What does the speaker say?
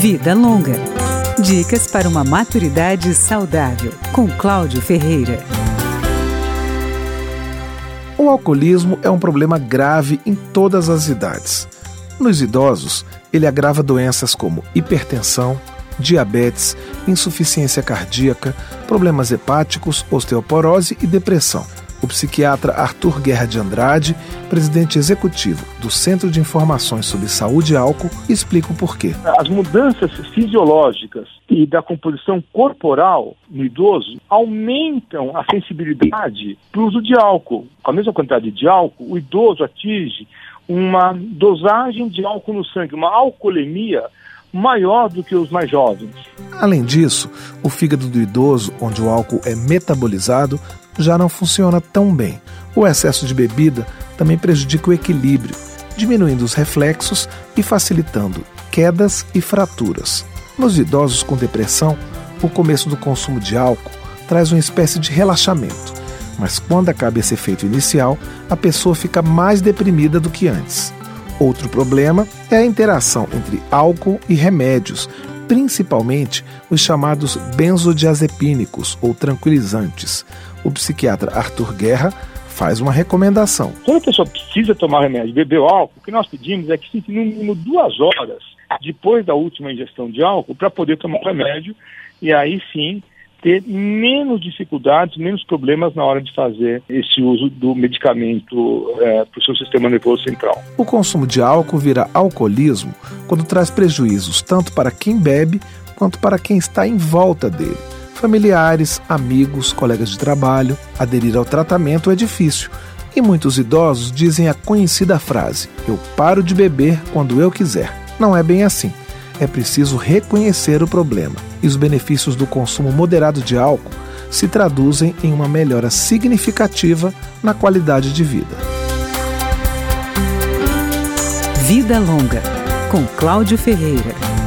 Vida Longa. Dicas para uma maturidade saudável, com Cláudio Ferreira. O alcoolismo é um problema grave em todas as idades. Nos idosos, ele agrava doenças como hipertensão, diabetes, insuficiência cardíaca, problemas hepáticos, osteoporose e depressão. O psiquiatra Arthur Guerra de Andrade, presidente executivo do Centro de Informações sobre Saúde e Álcool, explica o porquê. As mudanças fisiológicas e da composição corporal no idoso aumentam a sensibilidade para o uso de álcool. Com a mesma quantidade de álcool, o idoso atinge uma dosagem de álcool no sangue, uma alcoolemia maior do que os mais jovens. Além disso, o fígado do idoso, onde o álcool é metabolizado, já não funciona tão bem. O excesso de bebida também prejudica o equilíbrio, diminuindo os reflexos e facilitando quedas e fraturas. Nos idosos com depressão, o começo do consumo de álcool traz uma espécie de relaxamento, mas quando acaba esse efeito inicial, a pessoa fica mais deprimida do que antes. Outro problema é a interação entre álcool e remédios, principalmente os chamados benzodiazepínicos ou tranquilizantes. O psiquiatra Arthur Guerra faz uma recomendação. Quando a pessoa precisa tomar remédio, beber álcool, o que nós pedimos é que fique no mínimo duas horas depois da última ingestão de álcool para poder tomar o remédio e aí sim ter menos dificuldades, menos problemas na hora de fazer esse uso do medicamento é, para o seu sistema nervoso central. O consumo de álcool vira alcoolismo quando traz prejuízos tanto para quem bebe quanto para quem está em volta dele. Familiares, amigos, colegas de trabalho, aderir ao tratamento é difícil. E muitos idosos dizem a conhecida frase: Eu paro de beber quando eu quiser. Não é bem assim é preciso reconhecer o problema, e os benefícios do consumo moderado de álcool se traduzem em uma melhora significativa na qualidade de vida. Vida Longa, com Cláudio Ferreira.